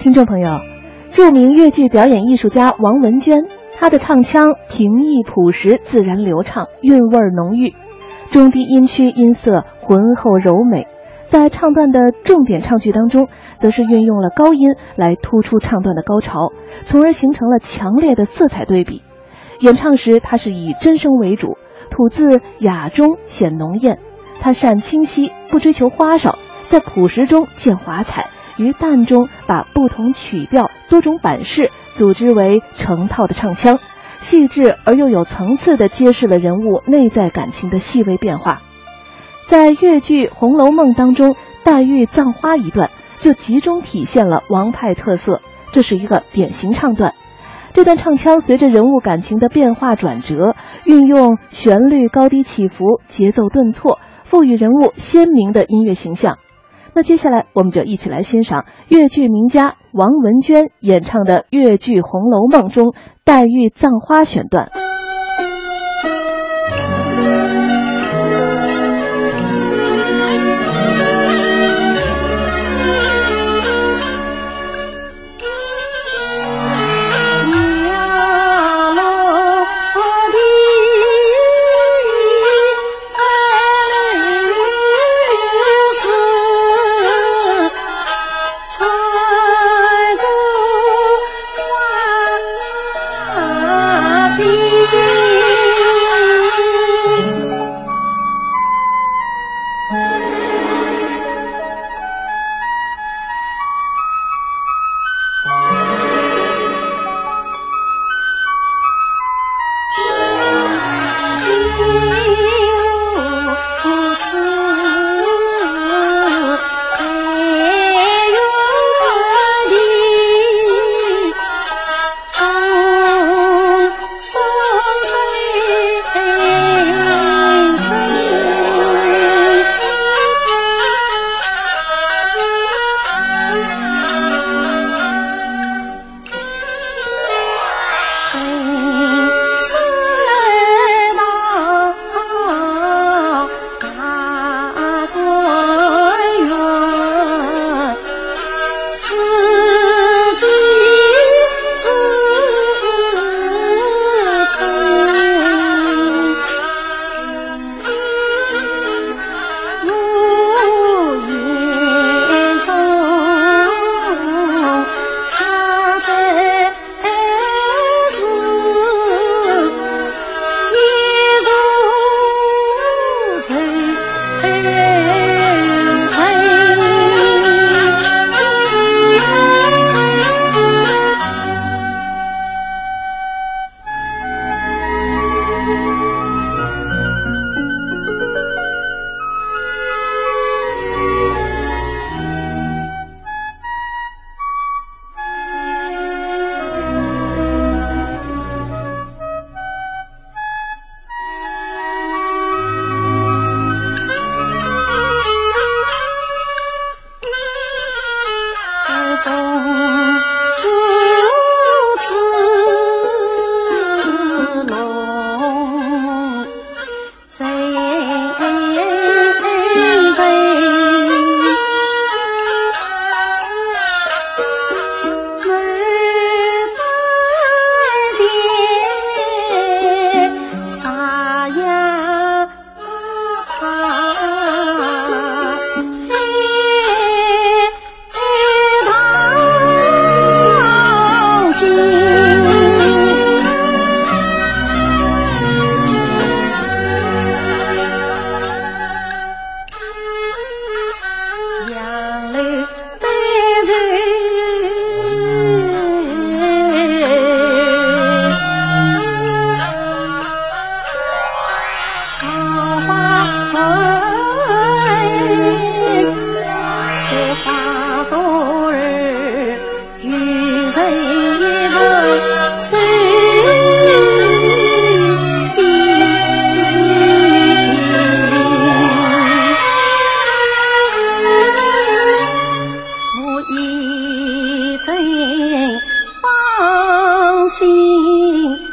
听众朋友，著名越剧表演艺术家王文娟，她的唱腔平易朴实、自然流畅，韵味浓郁，中低音区音色浑厚柔美。在唱段的重点唱句当中，则是运用了高音来突出唱段的高潮，从而形成了强烈的色彩对比。演唱时，她是以真声为主，吐字雅中显浓艳。她善清晰，不追求花哨，在朴实中见华彩。于旦中把不同曲调、多种版式组织为成套的唱腔，细致而又有层次地揭示了人物内在感情的细微变化。在越剧《红楼梦》当中，黛玉葬花一段就集中体现了王派特色，这是一个典型唱段。这段唱腔随着人物感情的变化转折，运用旋律高低起伏、节奏顿挫，赋予人物鲜明的音乐形象。那接下来，我们就一起来欣赏越剧名家王文娟演唱的越剧《红楼梦》中黛玉葬花选段。心。